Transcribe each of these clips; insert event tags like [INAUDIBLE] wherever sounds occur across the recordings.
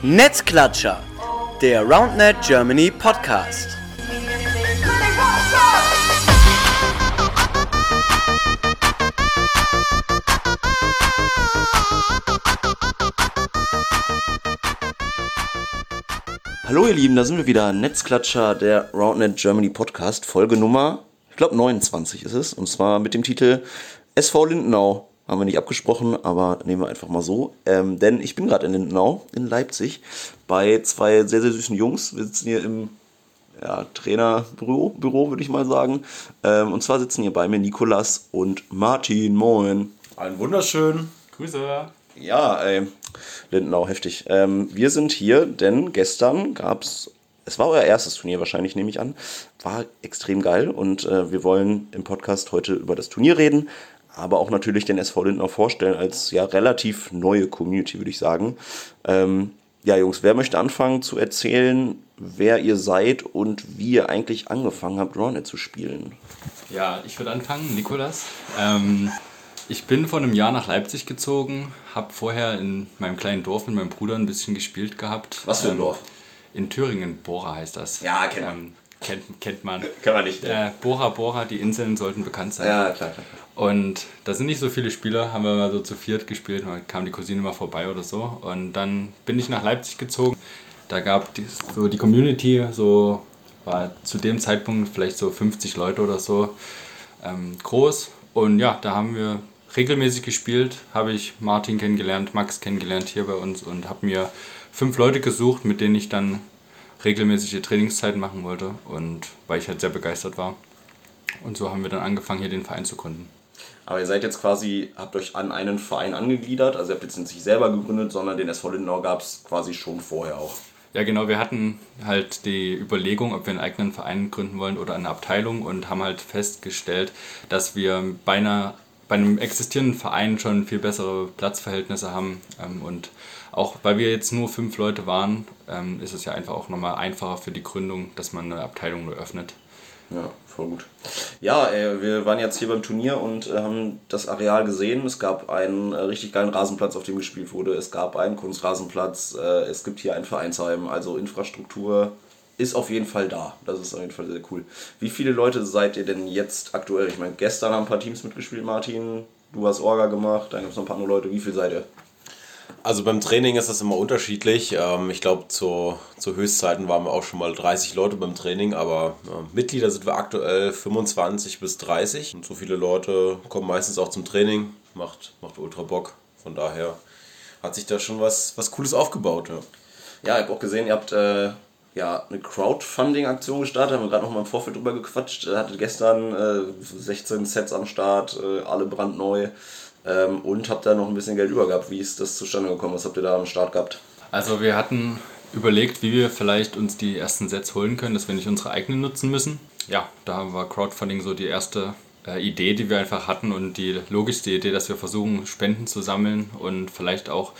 Netzklatscher, der RoundNet Germany Podcast. Hallo ihr Lieben, da sind wir wieder. Netzklatscher, der RoundNet Germany Podcast, Folge Nummer, ich glaube 29 ist es. Und zwar mit dem Titel SV Lindenau. Haben wir nicht abgesprochen, aber nehmen wir einfach mal so. Ähm, denn ich bin gerade in Lindenau, in Leipzig, bei zwei sehr, sehr süßen Jungs. Wir sitzen hier im ja, Trainerbüro, Büro, würde ich mal sagen. Ähm, und zwar sitzen hier bei mir Nikolas und Martin. Moin. Einen wunderschönen Grüße. Ja, ey, Lindenau, heftig. Ähm, wir sind hier, denn gestern gab es, es war euer erstes Turnier wahrscheinlich, nehme ich an, war extrem geil und äh, wir wollen im Podcast heute über das Turnier reden, aber auch natürlich den SV Lindenau vorstellen als ja relativ neue Community, würde ich sagen. Ähm, ja, Jungs, wer möchte anfangen zu erzählen, wer ihr seid und wie ihr eigentlich angefangen habt, Ronnet zu spielen? Ja, ich würde anfangen, Nikolas. Ähm, ich bin vor einem Jahr nach Leipzig gezogen, habe vorher in meinem kleinen Dorf mit meinem Bruder ein bisschen gespielt gehabt. Was für ein Ähm, Dorf? In Thüringen, Bora heißt das. Ja, kennt man. Ähm, kennt, kennt man. Kann man nicht. Äh, Bora, Bora, die Inseln sollten bekannt sein. Ja, klar, klar. Und da sind nicht so viele Spieler, haben wir mal so zu viert gespielt, da kam die Cousine mal vorbei oder so. Und dann bin ich nach Leipzig gezogen. Da gab die, so die Community, so war zu dem Zeitpunkt vielleicht so 50 Leute oder so ähm, groß. Und ja, da haben wir regelmäßig gespielt, habe ich Martin kennengelernt, Max kennengelernt hier bei uns und habe mir fünf Leute gesucht, mit denen ich dann regelmäßige Trainingszeiten machen wollte und weil ich halt sehr begeistert war. Und so haben wir dann angefangen, hier den Verein zu gründen. Aber ihr seid jetzt quasi, habt euch an einen Verein angegliedert, also ihr habt jetzt nicht sich selber gegründet, sondern den SV Lindenau gab es quasi schon vorher auch. Ja, genau. Wir hatten halt die Überlegung, ob wir einen eigenen Verein gründen wollen oder eine Abteilung und haben halt festgestellt, dass wir bei, einer, bei einem existierenden Verein schon viel bessere Platzverhältnisse haben. Ähm, Und auch weil wir jetzt nur fünf Leute waren, ähm, ist es ja einfach auch nochmal einfacher für die Gründung, dass man eine Abteilung nur öffnet. Ja, voll gut. Ja, äh, wir waren jetzt hier beim Turnier und äh, haben das Areal gesehen. Es gab einen äh, richtig geilen Rasenplatz, auf dem gespielt wurde. Es gab einen Kunstrasenplatz. Äh, es gibt hier ein Vereinsheim. Also Infrastruktur ist auf jeden Fall da. Das ist auf jeden Fall sehr cool. Wie viele Leute seid ihr denn jetzt aktuell? Ich meine, gestern haben ein paar Teams mitgespielt, Martin. Du hast Orga gemacht, dann gibt es noch ein paar andere Leute. Wie viel seid ihr? Also beim Training ist das immer unterschiedlich. Ähm, Ich glaube, zu, zu Höchstzeiten waren wir auch schon mal 30 Leute beim Training, aber äh, Mitglieder sind wir aktuell 25 bis 30. Und so viele Leute kommen meistens auch zum Training. Macht, macht ultra Bock. Von daher hat sich da schon was, was Cooles aufgebaut. Ja. Ja, ich habe auch gesehen, ihr habt äh, ja eine Crowdfunding-Aktion gestartet. Haben wir gerade noch mal im Vorfeld drüber gequatscht. Ihr hattet gestern äh, 16 Sets am Start, äh, alle brandneu. Ähm, und habt da noch ein bisschen Geld über gehabt. Wie ist das zustande gekommen? Was habt ihr da am Start gehabt? Also wir hatten überlegt, wie wir vielleicht uns die ersten Sets holen können, dass wir nicht unsere eigenen nutzen müssen. Ja, da war Crowdfunding so die erste äh, Idee, die wir einfach hatten und die logischste Idee, dass wir versuchen, Spenden zu sammeln und vielleicht auch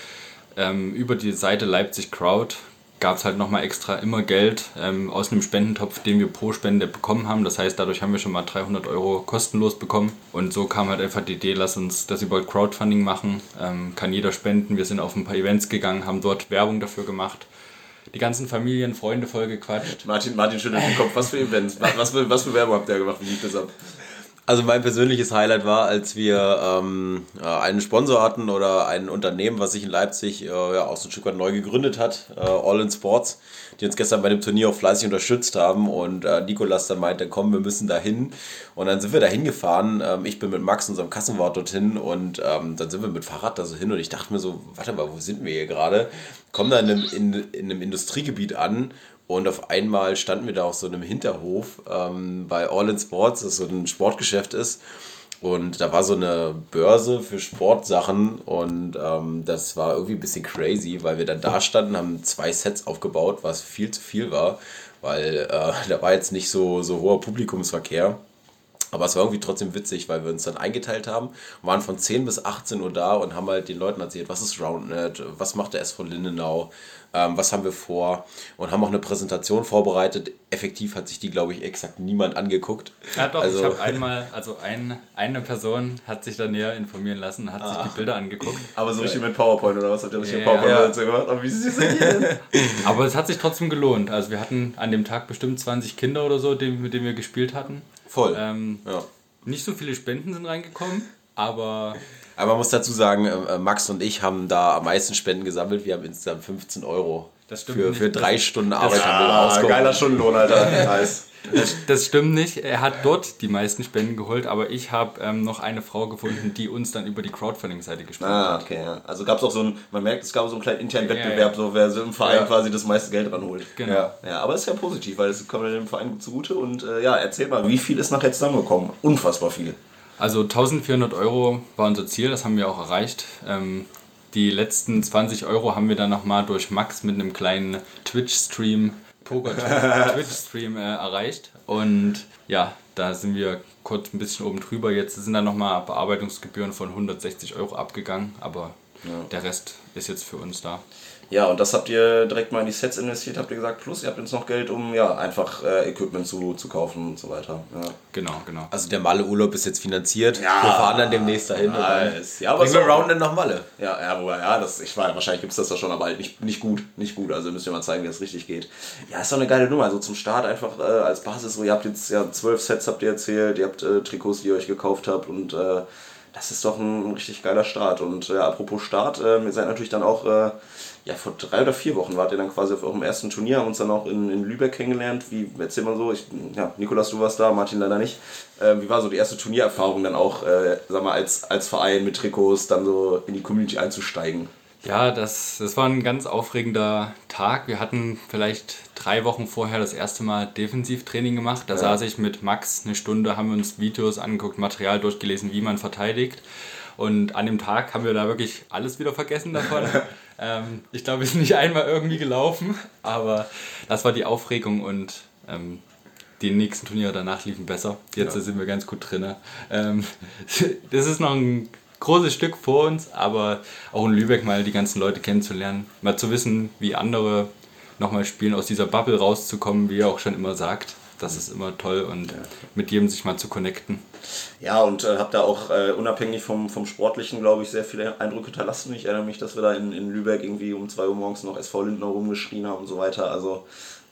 ähm, über die Seite Leipzig Crowd gab es halt nochmal extra immer Geld ähm, aus einem Spendentopf, den wir pro Spende bekommen haben. Das heißt, dadurch haben wir schon mal 300 Euro kostenlos bekommen. Und so kam halt einfach die Idee, lass uns das über Crowdfunding machen. Ähm, kann jeder spenden. Wir sind auf ein paar Events gegangen, haben dort Werbung dafür gemacht. Die ganzen Familien, Freunde voll gequatscht. Martin, Martin schüttelt den Kopf. Was für Events? Was, für, was für Werbung habt ihr gemacht? Wie lief das ab? Also mein persönliches Highlight war, als wir ähm, äh, einen Sponsor hatten oder ein Unternehmen, was sich in Leipzig äh, ja, auch so ein Stück weit neu gegründet hat, äh, All in Sports, die uns gestern bei dem Turnier auch fleißig unterstützt haben und äh, Nikolas dann meinte, komm, wir müssen da hin. Und dann sind wir da hingefahren. Ähm, ich bin mit Max, unserem Kassenwart, dorthin und ähm, dann sind wir mit Fahrrad da so hin und ich dachte mir so, warte mal, wo sind wir hier gerade? Kommen da in einem, in, in einem Industriegebiet an und auf einmal standen wir da auf so einem Hinterhof ähm, bei All in Sports, das so ein Sportgeschäft ist. Und da war so eine Börse für Sportsachen und ähm, das war irgendwie ein bisschen crazy, weil wir dann da standen, haben zwei Sets aufgebaut, was viel zu viel war, weil äh, [LAUGHS] da war jetzt nicht so, so hoher Publikumsverkehr. Aber es war irgendwie trotzdem witzig, weil wir uns dann eingeteilt haben, waren von 10 bis 18 Uhr da und haben halt den Leuten erzählt, was ist RoundNet, was macht der SV Lindenau, ähm, was haben wir vor und haben auch eine Präsentation vorbereitet. Effektiv hat sich die, glaube ich, exakt niemand angeguckt. Ja, doch, Also- ich habe [LAUGHS] einmal, also ein, eine Person hat sich da näher informieren lassen, hat sich die Bilder angeguckt. Aber so richtig mit PowerPoint oder was? Habt ihr richtig Ja. PowerPoint Ja. dazu gemacht? Aber wie sind die denn? [LAUGHS] Aber es hat sich trotzdem gelohnt. Also wir hatten an dem Tag bestimmt 20 Kinder oder so, mit denen wir gespielt hatten. Voll. Ähm, ja. nicht so viele Spenden sind reingekommen, aber Aber man muss dazu sagen, äh, Max und ich haben da am meisten Spenden gesammelt. Wir haben insgesamt 15 Euro für, nicht. für drei Das- Stunden Arbeit haben wir Ah, rausgeholt. geiler Stundenlohn, Alter. Nice. das, das stimmt nicht. Er hat dort die meisten Spenden geholt, aber ich habe ähm, noch eine Frau gefunden, die uns dann über die Crowdfunding-Seite gespendet Ah, hat. okay, ja. Also gab es auch so ein, man merkt, es gab so einen kleinen internen Ja, Wettbewerb, ja. so wer so im Verein Ja. quasi das meiste Geld ranholt. Genau. Ja. Ja, aber ist ja positiv, weil es kommt dem Verein gut zugute. Und äh, ja, erzähl mal, wie viel ist nachher zusammengekommen? Unfassbar viel. Also 1400 Euro war unser Ziel, das haben wir auch erreicht. Ähm, die letzten 20 Euro haben wir dann nochmal durch Max mit einem kleinen Twitch-Stream, Poker-Twitch-Stream [LAUGHS] äh, erreicht. Und ja, da sind wir kurz ein bisschen oben drüber. Jetzt sind dann nochmal Bearbeitungsgebühren von 160 Euro abgegangen, aber der Rest ist jetzt für uns da. Ja, und das habt ihr direkt mal in die Sets investiert, habt ihr gesagt. Plus, ihr habt jetzt noch Geld, um ja einfach äh, Equipment zu, zu kaufen und so weiter. Ja. Genau, genau. Also der Malle-Urlaub ist jetzt finanziert. Ja. Wir fahren dann demnächst dahin. dann Nice. Ja, aber bringen wir so- Roundnet nach Malle. Ja, ja, wobei, ja, das, ich weiß, wahrscheinlich gibt es das da schon, aber halt nicht, nicht gut, nicht gut. Also müsst ihr mal zeigen, wie es richtig geht. Ja, ist doch eine geile Nummer. Also zum Start einfach äh, als Basis, so ihr habt jetzt ja zwölf Sets, habt ihr erzählt, ihr habt äh, Trikots, die ihr euch gekauft habt und äh, das ist doch ein, richtig geiler Start. Und äh, apropos Start, äh, ihr seid natürlich dann auch, äh, ja, vor drei oder vier Wochen wart ihr dann quasi auf eurem ersten Turnier, haben uns dann auch in, in Lübeck kennengelernt. Wie, erzähl mal so, ich, ja, Nikolas, du warst da, Martin leider nicht. Äh, wie war so die erste Turniererfahrung dann auch, äh, sag mal, als, als Verein mit Trikots dann so in die Community einzusteigen? Ja, das, das war ein ganz aufregender Tag. Wir hatten vielleicht drei Wochen vorher das erste Mal Defensivtraining gemacht. Da saß ich mit Max eine Stunde, haben uns Videos angeguckt, Material durchgelesen, wie man verteidigt. Und an dem Tag haben wir da wirklich alles wieder vergessen davon. [LAUGHS] ähm, ich glaube, wir sind nicht einmal irgendwie gelaufen, aber das war die Aufregung und ähm, die nächsten Turniere danach liefen besser. Jetzt sind wir ganz gut drin. Ähm, [LAUGHS] das ist noch ein großes Stück vor uns, aber auch in Lübeck mal die ganzen Leute kennenzulernen, mal zu wissen, wie andere nochmal spielen, aus dieser Bubble rauszukommen, wie er auch schon immer sagt. Das ist immer toll und mit jedem sich mal zu connecten. Ja, und äh, habe da auch äh, unabhängig vom, vom Sportlichen, glaube ich, sehr viele Eindrücke hinterlassen. Ich erinnere mich, dass wir da in, in Lübeck irgendwie um 2 Uhr morgens noch SV Lindner rumgeschrien haben und so weiter. Also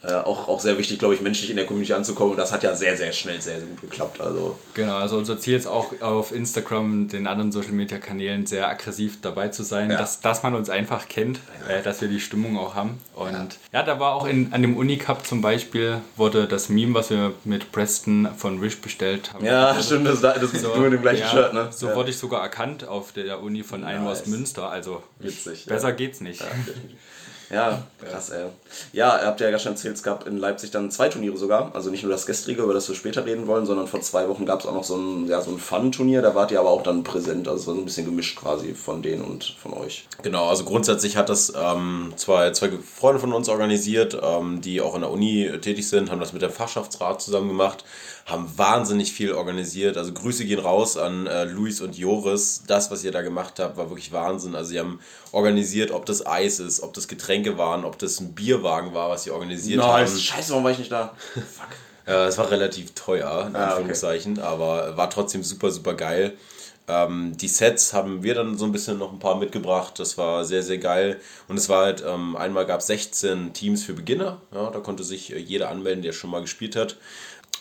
äh, auch, auch sehr wichtig, glaube ich, menschlich in der Community anzukommen. Und das hat ja sehr, sehr schnell, sehr, sehr gut geklappt. Also Genau, also unser Ziel ist auch auf Instagram, den anderen Social Media Kanälen sehr aggressiv dabei zu sein, Ja. dass, dass man uns einfach kennt, äh, dass wir die Stimmung auch haben. Und ja, da war auch in, an dem Unicup zum Beispiel, wurde das Meme, was wir mit Preston von Wish bestellt haben. ja, wurde- stimmt, das, das ist nur mit dem gleichen ja, Shirt, ne? So ja. wurde ich sogar erkannt auf der Uni von Einmos Nice. Münster. Also Witzig, besser ja. geht's nicht. Ja, krass, ey. Ja, ihr habt ja schon erzählt, es gab in Leipzig dann zwei Turniere sogar. Also nicht nur das gestrige, über das wir später reden wollen, sondern vor zwei Wochen gab es auch noch so ein, ja, so ein Fun-Turnier. Da wart ihr aber auch dann präsent. Also es war so ein bisschen gemischt quasi von denen und von euch. Genau, also grundsätzlich hat das ähm, zwei, zwei Freunde von uns organisiert, ähm, die auch in der Uni tätig sind, haben das mit dem Fachschaftsrat zusammen gemacht, haben wahnsinnig viel organisiert. Also Grüße gehen raus an äh, Luis und Joris. Das, was ihr da gemacht habt, war wirklich Wahnsinn. Also sie haben organisiert, ob das Eis ist, ob das Getränke waren, ob das ein Bierwagen war, was sie organisiert haben. Scheiße, warum war ich nicht da? Fuck. Ja, [LAUGHS] es war relativ teuer, in Ah, okay. Anführungszeichen, aber war trotzdem super, super geil. Ähm, die Sets haben wir dann so ein bisschen noch ein paar mitgebracht. Das war sehr, sehr geil. Und es war halt, ähm, einmal gab es 16 Teams für Beginner. Ja, da konnte sich äh, jeder anmelden, der schon mal gespielt hat.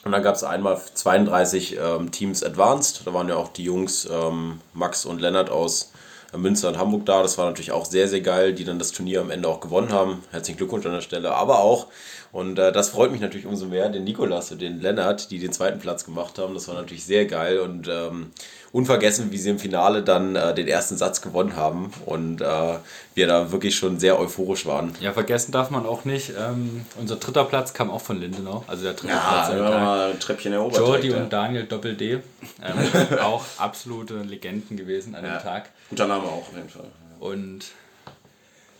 Und dann gab es einmal 32 ähm, Teams Advanced. Da waren ja auch die Jungs ähm, Max und Lennart aus äh, Münster und Hamburg da. Das war natürlich auch sehr, sehr geil, die dann das Turnier am Ende auch gewonnen haben. Herzlichen Glückwunsch an der Stelle. Aber auch, und äh, das freut mich natürlich umso mehr, den Nikolas und den Lennart, die den zweiten Platz gemacht haben. Das war natürlich sehr geil und ähm, unvergessen, wie sie im Finale dann äh, den ersten Satz gewonnen haben und äh, wir da wirklich schon sehr euphorisch waren. Ja, vergessen darf man auch nicht. Ähm, unser dritter Platz kam auch von Lindenau. Also der dritte Ja, Platz. ein Treppchen erobert. Jordi und Daniel Doppel D. Ähm, [LAUGHS] auch absolute Legenden gewesen an ja. dem Tag. Guter Name auch auf jeden Fall. Und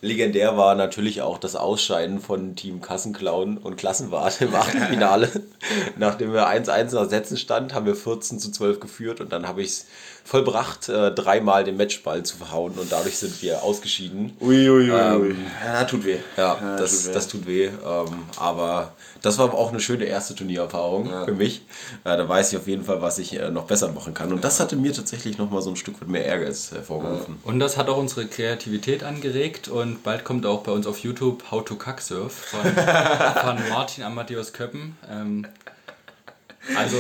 Legendär war natürlich auch das Ausscheiden von Team Kassenclown und Klassenwart im Achtelfinale. [LAUGHS] Nachdem wir 1-1 nach Sätzen stand, haben wir 14 zu 12 geführt und dann habe ich es vollbracht, äh, dreimal den Matchball zu verhauen und dadurch sind wir ausgeschieden. Uiuiui. Ähm, ja, tut weh. Ja, ja das, tut weh. das tut weh. Ähm, aber das war auch eine schöne erste Turniererfahrung ja. für mich. Äh, da weiß ich auf jeden Fall, was ich äh, noch besser machen kann. Und das hatte mir tatsächlich nochmal so ein Stück weit mehr Ehrgeiz hervorgerufen. Und das hat auch unsere Kreativität angeregt und bald kommt auch bei uns auf YouTube How to Kacksurf von, [LAUGHS] von Martin Amadeus Köppen. Ähm, also,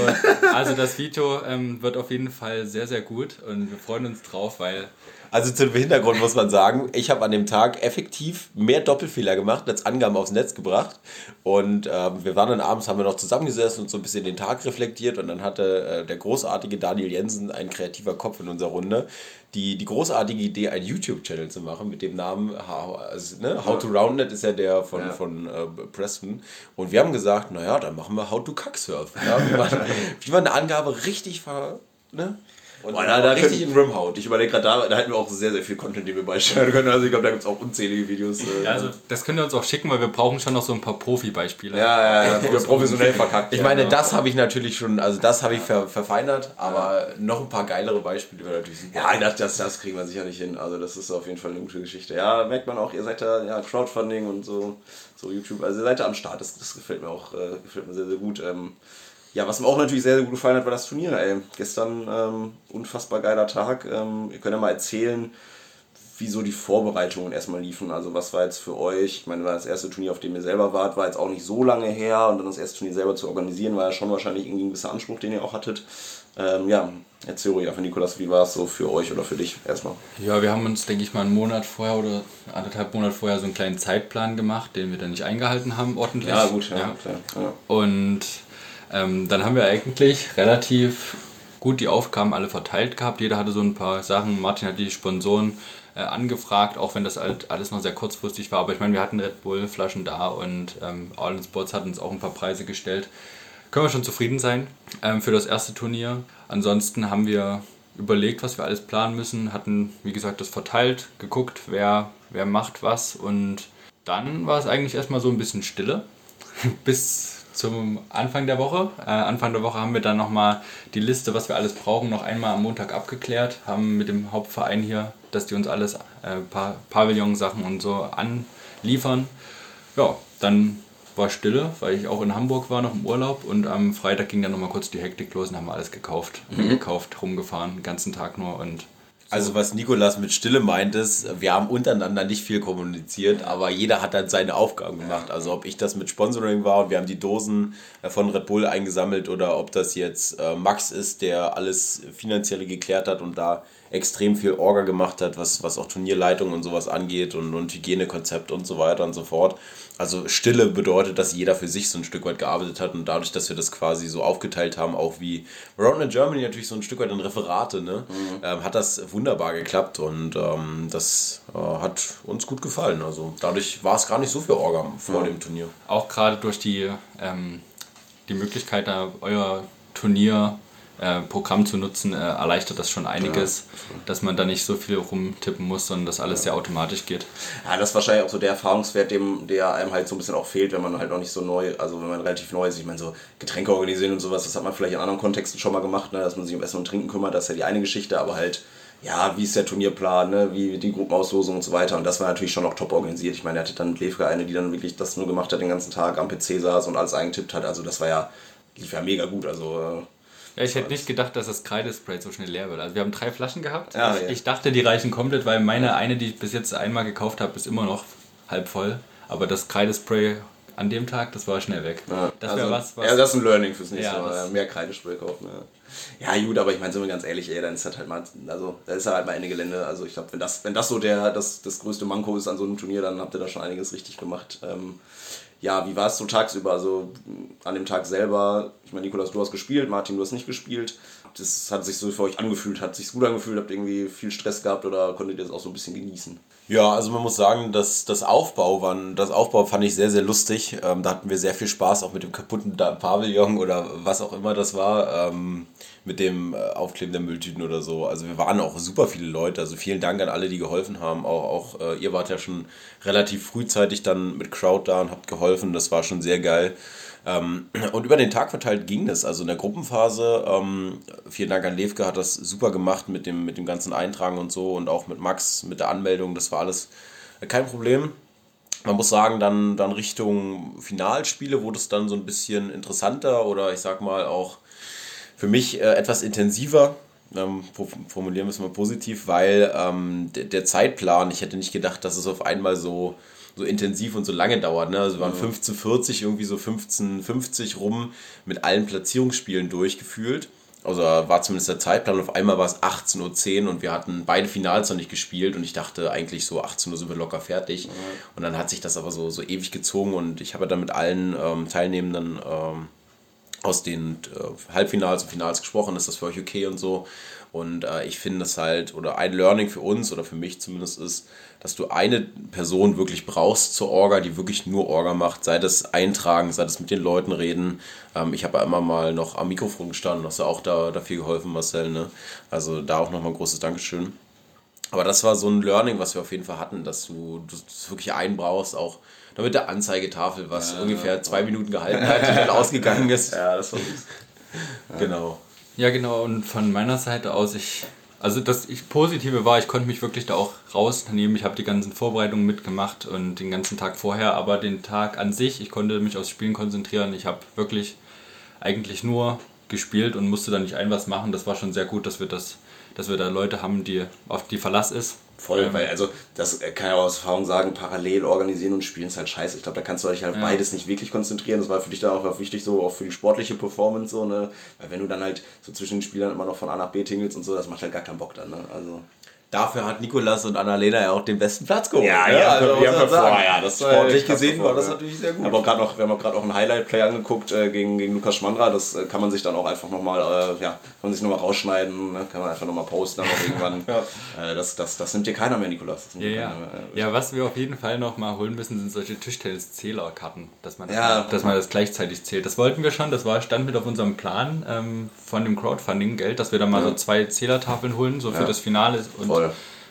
also das Video ähm, wird auf jeden Fall sehr, sehr gut und wir freuen uns drauf, weil also zum Hintergrund muss man sagen, ich habe an dem Tag effektiv mehr Doppelfehler gemacht, als Angaben aufs Netz gebracht. Und ähm, wir waren dann abends, haben wir noch zusammengesessen und so ein bisschen den Tag reflektiert. Und dann hatte äh, der großartige Daniel Jensen, ein kreativer Kopf in unserer Runde, die, die großartige Idee, einen YouTube-Channel zu machen mit dem Namen also, ne, How to Roundnet ist ja der von, ja. von äh, Preston. Und wir haben gesagt, naja, dann machen wir How to Kacksurf. Ja, wie, man, wie man eine Angabe richtig ver... Ne? Und Boah, da, da richtig in Rim haut. Ich überlege gerade, da, da hätten wir auch sehr, sehr viel Content, den wir beisteuern können. Also ich glaube, da gibt es auch unzählige Videos. Äh, ja, also das könnt ihr uns auch schicken, weil wir brauchen schon noch so ein paar Profi-Beispiele. Ja, ja, ja. ja professionell verkackt. Ich meine, das habe ich natürlich schon, also das habe ich ver, verfeinert, aber noch ein paar geilere Beispiele wäre natürlich super. Ja, das, das, das kriegen wir sicher nicht hin. Also das ist auf jeden Fall eine gute Geschichte. Ja, merkt man auch, ihr seid da, ja, Crowdfunding und so, so YouTube. Also ihr seid da am Start. Das, das gefällt mir auch, äh, gefällt mir sehr, sehr gut. Ähm, ja, was mir auch natürlich sehr, sehr gut gefallen hat, war das Turnier. Ey. Gestern ähm, unfassbar geiler Tag. Ähm, ihr könnt ja mal erzählen, wie so die Vorbereitungen erstmal liefen. Also was war jetzt für euch? Ich meine, war das erste Turnier, auf dem ihr selber wart, war jetzt auch nicht so lange her und dann das erste Turnier selber zu organisieren, war ja schon wahrscheinlich irgendwie ein gewisser Anspruch, den ihr auch hattet. Ähm, ja, erzähl ruhig einfach, Nikolas, wie war es so für euch oder für dich erstmal? Ja, wir haben uns, denke ich mal, einen Monat vorher oder anderthalb Monate vorher so einen kleinen Zeitplan gemacht, den wir dann nicht eingehalten haben, ordentlich. Ja, gut, ja. ja. Klar, ja. Und ähm, dann haben wir eigentlich relativ gut die Aufgaben alle verteilt gehabt. Jeder hatte so ein paar Sachen. Martin hat die Sponsoren äh, angefragt, auch wenn das halt alles noch sehr kurzfristig war. Aber ich meine, wir hatten Red Bull Flaschen da und ähm, All Sports hat uns auch ein paar Preise gestellt. Können wir schon zufrieden sein ähm, für das erste Turnier. Ansonsten haben wir überlegt, was wir alles planen müssen, hatten, wie gesagt, das verteilt, geguckt, wer, wer macht was und dann war es eigentlich erstmal so ein bisschen Stille, [LAUGHS] bis zum Anfang der Woche. Äh, Anfang der Woche haben wir dann nochmal die Liste, was wir alles brauchen, noch einmal am Montag abgeklärt. Haben mit dem Hauptverein hier, dass die uns alles, äh, paar Pavillonsachen und so anliefern. Ja, dann war Stille, weil ich auch in Hamburg war, noch im Urlaub. Und am Freitag ging dann nochmal kurz die Hektik los und haben alles gekauft. Mhm. Gekauft, rumgefahren, den ganzen Tag nur und also was Nikolas mit Stille meint ist, wir haben untereinander nicht viel kommuniziert, aber jeder hat dann seine Aufgaben gemacht. Also ob ich das mit Sponsoring war und wir haben die Dosen äh, von Red Bull eingesammelt oder ob das jetzt äh, Max ist, der alles finanzielle geklärt hat und da extrem viel Orga gemacht hat, was, was auch Turnierleitung und sowas angeht und, und Hygienekonzept und so weiter und so fort. Also Stille bedeutet, dass jeder für sich so ein Stück weit gearbeitet hat und dadurch, dass wir das quasi so aufgeteilt haben, auch wie Round in Germany natürlich so ein Stück weit in Referate, ne, mhm. ähm, hat das wunderbar geklappt und ähm, das äh, hat uns gut gefallen. Also dadurch war es gar nicht so viel Orga vor mhm. dem Turnier. Auch gerade durch die, ähm, die Möglichkeit, da euer Turnier äh, Programm zu nutzen, äh, erleichtert das schon einiges, ja. dass man da nicht so viel rumtippen muss, sondern dass alles ja. sehr automatisch geht. Ja, das ist wahrscheinlich auch so der Erfahrungswert, dem, der einem halt so ein bisschen auch fehlt, wenn man halt noch nicht so neu, also wenn man relativ neu ist. Ich meine, so Getränke organisieren und sowas, das hat man vielleicht in anderen Kontexten schon mal gemacht, ne, dass man sich um Essen und Trinken kümmert, das ist ja die eine Geschichte, aber halt ja, wie ist der Turnierplan, ne? wie die Gruppenauslosung und so weiter. Und das war natürlich schon noch top organisiert. Ich meine, er hatte dann mit Levka eine, die dann wirklich das nur gemacht hat, den ganzen Tag am PC saß und alles eingetippt hat. Also das war ja, lief ja mega gut. Also äh, ja, ich hätte nicht gedacht, dass das Kreidespray so schnell leer wird. Also wir haben drei Flaschen gehabt. Ja, ich, ja. ich, dachte, die reichen komplett, weil meine eine, die ich bis jetzt einmal gekauft habe, ist immer noch halb voll. Aber das Kreidespray an dem Tag, das war schnell weg. Ja, das also, was, was, Ja, das ist ein Learning fürs nächste Mal. Mehr Kreidespray kaufen. Ja. ja, gut, aber ich meine, sind wir ganz ehrlich, ey, dann ist das halt mal, also da ist halt mal Ende Gelände. Also ich glaube, wenn das, wenn das so der, das, das größte Manko ist an so einem Turnier, dann habt ihr da schon einiges richtig gemacht. Ähm, ja, wie war es so tagsüber? Also an dem Tag selber, ich meine, Nikolas, du hast gespielt, Martin, du hast nicht gespielt. Das hat sich so für euch angefühlt, hat sich gut angefühlt, habt ihr irgendwie viel Stress gehabt oder konntet ihr das auch so ein bisschen genießen? Ja, also man muss sagen, dass das Aufbau waren, das Aufbau fand ich sehr, sehr lustig. Ähm, da hatten wir sehr viel Spaß, auch mit dem kaputten Pavillon oder was auch immer das war. Ähm, mit dem äh, Aufkleben der Mülltüten oder so. Also wir waren auch super viele Leute. Also vielen Dank an alle, die geholfen haben. Auch, auch äh, ihr wart ja schon relativ frühzeitig dann mit Crowd da und habt geholfen. Das war schon sehr geil. Ähm, und über den Tag verteilt ging das. Also in der Gruppenphase, ähm, vielen Dank an Levke, hat das super gemacht mit dem, mit dem ganzen Eintragen und so und auch mit Max, mit der Anmeldung. Das war alles kein Problem. Man muss sagen, dann, dann Richtung Finalspiele wurde es dann so ein bisschen interessanter oder ich sag mal auch für mich äh, etwas intensiver. Ähm, formulieren wir es mal positiv, weil ähm, der, der Zeitplan, ich hätte nicht gedacht, dass es auf einmal so, so intensiv und so lange dauert. Ne? Also wir waren 15.40 irgendwie so 15.50 rum mit allen Platzierungsspielen durchgefühlt. Also war zumindest der Zeitplan. Auf einmal war es 18.10 Uhr und wir hatten beide Finals noch nicht gespielt und ich dachte eigentlich so 18 Uhr sind wir locker fertig. Mhm. Und dann hat sich das aber so, so ewig gezogen und ich habe dann mit allen ähm, Teilnehmenden ähm, aus den äh, Halbfinals und Finals gesprochen, ist das für euch okay und so. Und äh, ich finde es halt, oder ein Learning für uns oder für mich zumindest ist, dass du eine Person wirklich brauchst zur Orga, die wirklich nur Orga macht, sei das Eintragen, sei das mit den Leuten reden. Ähm, ich habe ja immer mal noch am Mikrofon gestanden, hast ja auch da, da viel geholfen, Marcel. Ne? Also da auch nochmal ein großes Dankeschön. Aber das war so ein Learning, was wir auf jeden Fall hatten, dass du das wirklich einbrauchst, auch damit der Anzeigetafel, was ja, ungefähr zwei Minuten gehalten hat, die dann ausgegangen ist. [LAUGHS] Ja, das war süß. [LAUGHS] Genau. Ja, genau. Und von meiner Seite aus, ich, also das ich, Positive war, ich konnte mich wirklich da auch rausnehmen. Ich habe die ganzen Vorbereitungen mitgemacht und den ganzen Tag vorher, aber den Tag an sich, ich konnte mich aufs Spielen konzentrieren. Ich habe wirklich eigentlich nur gespielt und musste da nicht ein was machen. Das war schon sehr gut, dass wir das, dass wir da Leute haben, die auf die Verlass ist Voll, ähm, weil also das kann ich auch aus Erfahrung sagen, parallel organisieren und spielen ist halt scheiße. Ich glaube, da kannst du dich halt ja. beides nicht wirklich konzentrieren. Das war für dich dann auch wichtig, so auch für die sportliche Performance, so, ne? Weil wenn du dann halt so zwischen den Spielern immer noch von A nach B tingelst und so, das macht halt gar keinen Bock dann, ne? Also. Dafür hat Nikolas und Annalena ja auch den besten Platz geholt. Ja, ja, also, wir haben sagen. ja, das sportlich gesehen war das natürlich sehr gut. Aber auch noch, wir haben auch gerade auch ein Highlight-Play angeguckt äh, gegen, gegen Lukas Schmandra. Das äh, kann man sich dann auch einfach nochmal, äh, ja, kann man sich nochmal rausschneiden, ne? kann man einfach nochmal posten dann auch irgendwann. [LAUGHS] ja. äh, das, das, das nimmt dir keiner mehr, Nikolas. Ja, ja. ja, was wir auf jeden Fall nochmal holen müssen, sind solche Tischtennis-Zählerkarten, dass man, ja. dass man das gleichzeitig zählt. Das wollten wir schon, das war, stand mit auf unserem Plan ähm, von dem Crowdfunding-Geld, dass wir da mal so zwei Zählertafeln holen, so für das Finale. Und Voll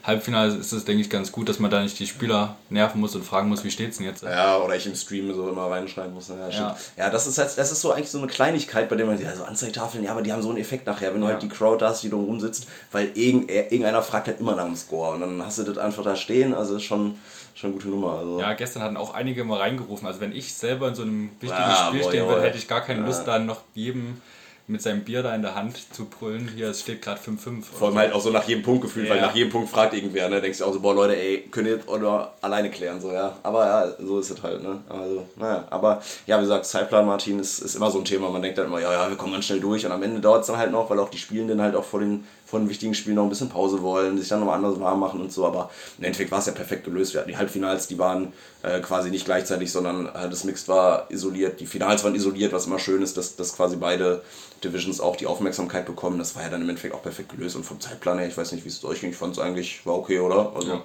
Halbfinale ist es, denke ich, ganz gut, dass man da nicht die Spieler nerven muss und fragen muss, wie steht es denn jetzt? Ja, oder ich im Stream so immer reinschneiden muss. Ja, ja. ja das, ist halt, das ist so eigentlich so eine Kleinigkeit, bei der man ja, so Anzeigetafeln, ja, aber die haben so einen Effekt nachher, wenn du ja. halt die Crowd hast, die da rumsitzt, weil irgendeiner fragt halt immer nach dem Score und dann hast du das einfach da stehen, also ist schon schon eine gute Nummer. Also. Ja, gestern hatten auch einige mal reingerufen. Also wenn ich selber in so einem wichtigen ja, Spiel boah, stehen würde, hätte ich gar keine Lust, dann noch jedem mit seinem Bier da in der Hand zu brüllen, hier, es steht gerade 5-5. Vor allem halt auch so nach jedem Punkt gefühlt, ja. weil nach jedem Punkt fragt irgendwer, ne? Denkst du auch so, boah Leute, ey, könnt ihr oder alleine klären, so, ja. Aber ja, so ist es halt, ne? Also, naja, aber ja, wie gesagt, Zeitplan, Martin, ist, ist immer so ein Thema. Man denkt dann immer, ja, ja, wir kommen ganz schnell durch und am Ende dauert es dann halt noch, weil auch die Spielenden halt auch vor den von wichtigen Spielen noch ein bisschen Pause wollen, sich dann nochmal anders warm machen und so, aber im Endeffekt war es ja perfekt gelöst. Wir hatten die Halbfinals, die waren äh, quasi nicht gleichzeitig, sondern äh, das Mixed war isoliert, die Finals waren isoliert, was immer schön ist, dass, dass quasi beide Divisions auch die Aufmerksamkeit bekommen. Das war ja dann im Endeffekt auch perfekt gelöst und vom Zeitplan her, ich weiß nicht, wie es euch ging, ich fand es eigentlich, war okay, oder? Also, ja.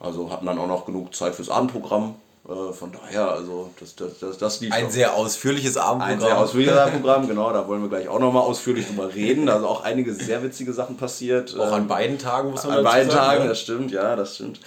also hatten dann auch noch genug Zeit fürs Abendprogramm. Äh, von daher, also das, das, das, das lief. Ein auch. sehr ausführliches Abendprogramm. Ein sehr ausführliches [LAUGHS] Abendprogramm, genau, da wollen wir gleich auch nochmal ausführlich drüber reden. Da sind auch einige sehr witzige Sachen passiert. Auch an ähm, beiden Tagen muss man An beiden sagen, Tagen, ja. das stimmt, ja, das stimmt.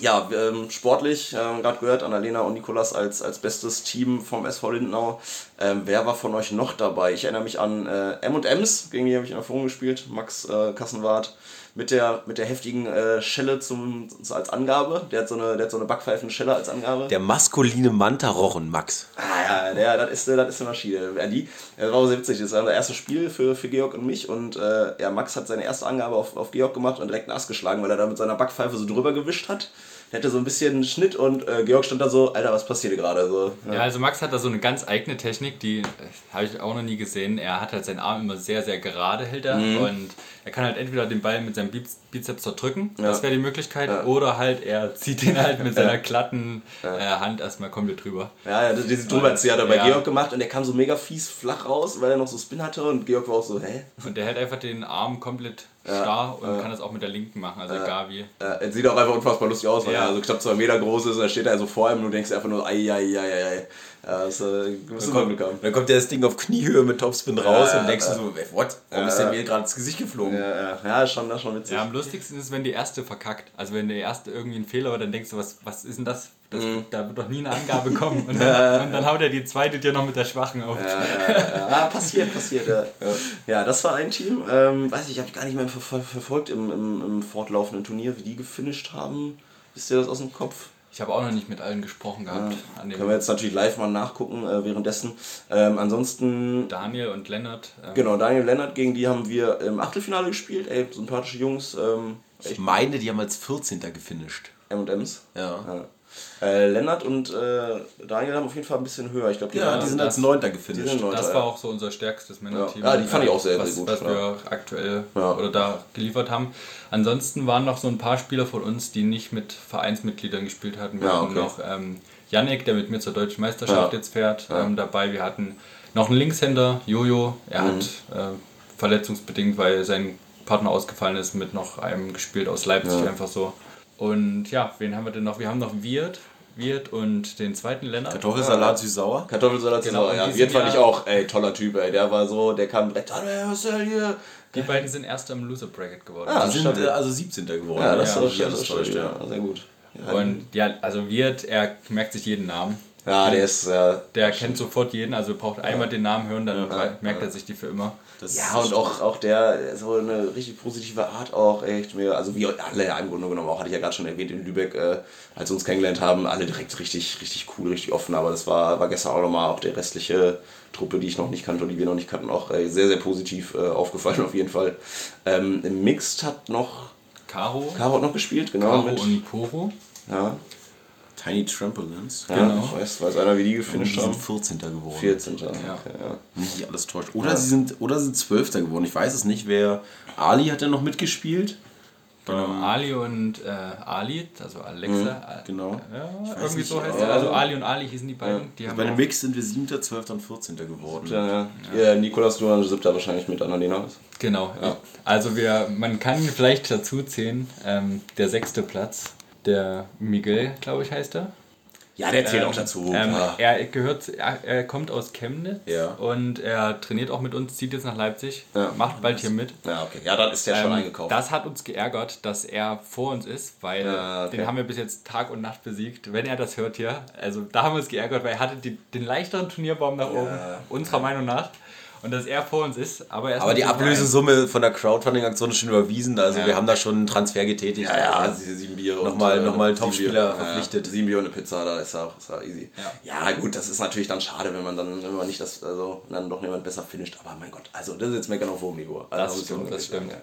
Ja, ähm, sportlich, äh, gerade gehört, Annalena und Nikolas als, als bestes Team vom SV Lindenau. Ähm, wer war von euch noch dabei? Ich erinnere mich an äh, M&M's, gegen die habe ich in der Führung gespielt. Max äh, Kassenwart mit der, mit der heftigen äh, Schelle zum, als Angabe. Der hat so eine, der hat so eine Backpfeifenschelle als Angabe. Der maskuline Mantarochen, Max. Ah ja, der, das, ist, das ist eine Maschine. Ja, die, das war sehr witzig. Das war unser erstes Spiel für, für Georg und mich. Und äh, ja, Max hat seine erste Angabe auf, auf Georg gemacht und direkt einen Ass geschlagen, weil er da mit seiner Backpfeife so drüber gewischt hat der hatte so ein bisschen Schnitt und äh, Georg stand da so, Alter, was passiert gerade? So, ja. ja. also Max hat da so eine ganz eigene Technik, die äh, habe ich auch noch nie gesehen. Er hat halt seinen Arm immer sehr, sehr gerade hält er mhm. und er kann halt entweder den Ball mit seinem Biz- Bizeps zerdrücken, Ja. das wäre die Möglichkeit, Ja. oder halt er zieht ihn halt mit [LAUGHS] seiner glatten äh, Hand erstmal komplett drüber. Ja, ja, diesen Drüberzieher hat er bei. Georg gemacht und der kam so mega fies flach raus, weil er noch so Spin hatte und Georg war auch so, hä? Und der hält einfach den Arm komplett starr und kann das auch mit der linken machen, also egal wie. Ja, er sieht auch einfach unfassbar lustig aus, weil Ja. er so knapp zwei Meter groß ist und dann steht er so vor ihm und du denkst einfach nur, ei, ei, ei, ei, Ja, mal Glück haben. Dann kommt das Ding auf Kniehöhe mit Topspin raus Ja, und denkst ja. du so, ey, what? Warum ist der mir gerade ins Gesicht geflogen? Ja, ja, ja, ist schon, das ist schon witzig. Ja, am lustigsten ist, wenn die erste verkackt. Also wenn der erste irgendwie einen Fehler hat, dann denkst du, was, was ist denn das? das Mhm. Da wird doch nie eine Angabe [LAUGHS] kommen. Und dann, und dann haut er die zweite dir noch mit der Schwachen auf. Ja, [LAUGHS] passiert, passiert. Ja, ja das war ein Team. Ähm, weiß ich, habe ich gar nicht mehr ver ver verfolgt im, im, im fortlaufenden Turnier, wie die gefinisht haben. Wisst ihr das aus dem Kopf? Ich habe auch noch nicht mit allen gesprochen gehabt. An Können wir jetzt natürlich live mal nachgucken äh, währenddessen. Ähm, ansonsten, Daniel und Lennart. ähm, genau, Daniel Lennart, gegen die haben wir im Achtelfinale gespielt. Ey, sympathische Jungs, ähm, Ich meine, die haben als 14. gefinisht. M&M's. Ja. Ja. Äh, Lennart und äh, Daniel haben auf jeden Fall ein bisschen höher. Ich glaube, die, Ja, waren- die sind das- als 9. die gefinisht. Neunter, Das war auch so unser stärkstes Männerteam. Ja. Ja, die fand ich auch sehr, sehr was, gut, Was ja. wir aktuell Ja. oder da geliefert haben. Ansonsten waren noch so ein paar Spieler von uns, die nicht mit Vereinsmitgliedern gespielt hatten. Wir Ja, hatten okay. noch ähm, Yannick, der mit mir zur Deutschen Meisterschaft Ja. jetzt fährt, ähm, dabei. Wir hatten noch einen Linkshänder, Jojo. Er Mhm. hat äh, verletzungsbedingt, weil sein Partner ausgefallen ist, mit noch einem gespielt aus Leipzig Ja. einfach so. Und ja, wen haben wir denn noch? Wir haben noch Wirt, Wirt und den zweiten Lennart. Kartoffelsalat süß-sauer. Kartoffelsalat Genau, genau, und ja. die Wirt fand ja- ich auch, ey, toller Typ, ey. Der war so, der kam direkt, ah, was ist denn hier? Die beiden sind erst im Loser Bracket geworden. Ah, Die sind stabil. äh, also 17. geworden. Ja, das Ja, war wie schon alles das täuscht, ja. ja. Sehr gut. Ja, Und ja, also Wirt, er merkt sich jeden Namen. Ja der ist, ja. Der kennt sofort jeden, also braucht einmal den Namen hören, dann merkt er sich die für immer. Das Ja, und auch, auch der, so eine richtig positive Art auch, echt mir, also wie alle ja, im Grunde genommen auch, hatte ich ja gerade schon erwähnt in Lübeck, äh, als wir uns kennengelernt haben, alle direkt richtig, richtig cool, richtig offen, aber das war, war gestern auch nochmal auch der restliche Truppe, die ich noch nicht kannte und die wir noch nicht kannten, auch äh, sehr, sehr positiv äh, aufgefallen [LAUGHS] auf jeden Fall. Ähm, Im Mixed hat noch, Caro, Caro hat noch gespielt, genau, Caro mit, und Poro. ja, Tiny Trampolines. ja, Genau. ich weiß, weiß einer, wie die Die gefinisht sind haben. 14. geworden. 14. Okay, Ja. ja. Nicht alles täuscht. Oder sie sind oder sind 12. geworden. Ich weiß es nicht. Wer Ali hat ja noch mitgespielt. Genau, Ähm. Ali und äh, Ali, also Alexa. Genau. Ja, weiß irgendwie nicht, so heißt ja. er. Also Ali und Ali hießen die beiden. Die haben Bei dem Mix sind wir 7., 12. und 14. geworden. Ja, ja. ja, Nikolas Duran siebter wahrscheinlich mit Annalena. Genau. Also wir, man kann vielleicht dazu zählen, ähm, der sechste Platz, der Miguel, glaube ich, heißt er. Ja, der zählt Ähm, auch dazu. Ähm, klar. er gehört, er, er kommt aus Chemnitz Ja. und er trainiert auch mit uns, zieht jetzt nach Leipzig, Ja. macht bald hier mit. Ja, okay. Ja, dann ist der schon Ähm, eingekauft. Das hat uns geärgert, dass er vor uns ist, weil Ja, okay. den haben wir bis jetzt Tag und Nacht besiegt. Wenn er das hört hier, also da haben wir uns geärgert, weil er hatte die, den leichteren Turnierbaum nach oben, unserer Meinung nach. Und dass er vor uns ist, aber er ist Aber die Ablösesumme von der Crowdfunding-Aktion ist schon überwiesen. Also wir haben da schon einen Transfer getätigt. ja, ja, Also sie- sieben Bier Nochmal- und, nochmal einen sieben Topspieler Bier. verpflichtet. Ja, sieben Bier und eine Pizza, da ist auch, ist auch easy. Ja. Ja. gut, das ist natürlich dann schade, wenn man dann, wenn man nicht das, also dann doch jemand besser finisht. Aber mein Gott, also das ist jetzt meckern auf hohem Niveau. Also, Das stimmt, das stimmt. Ja,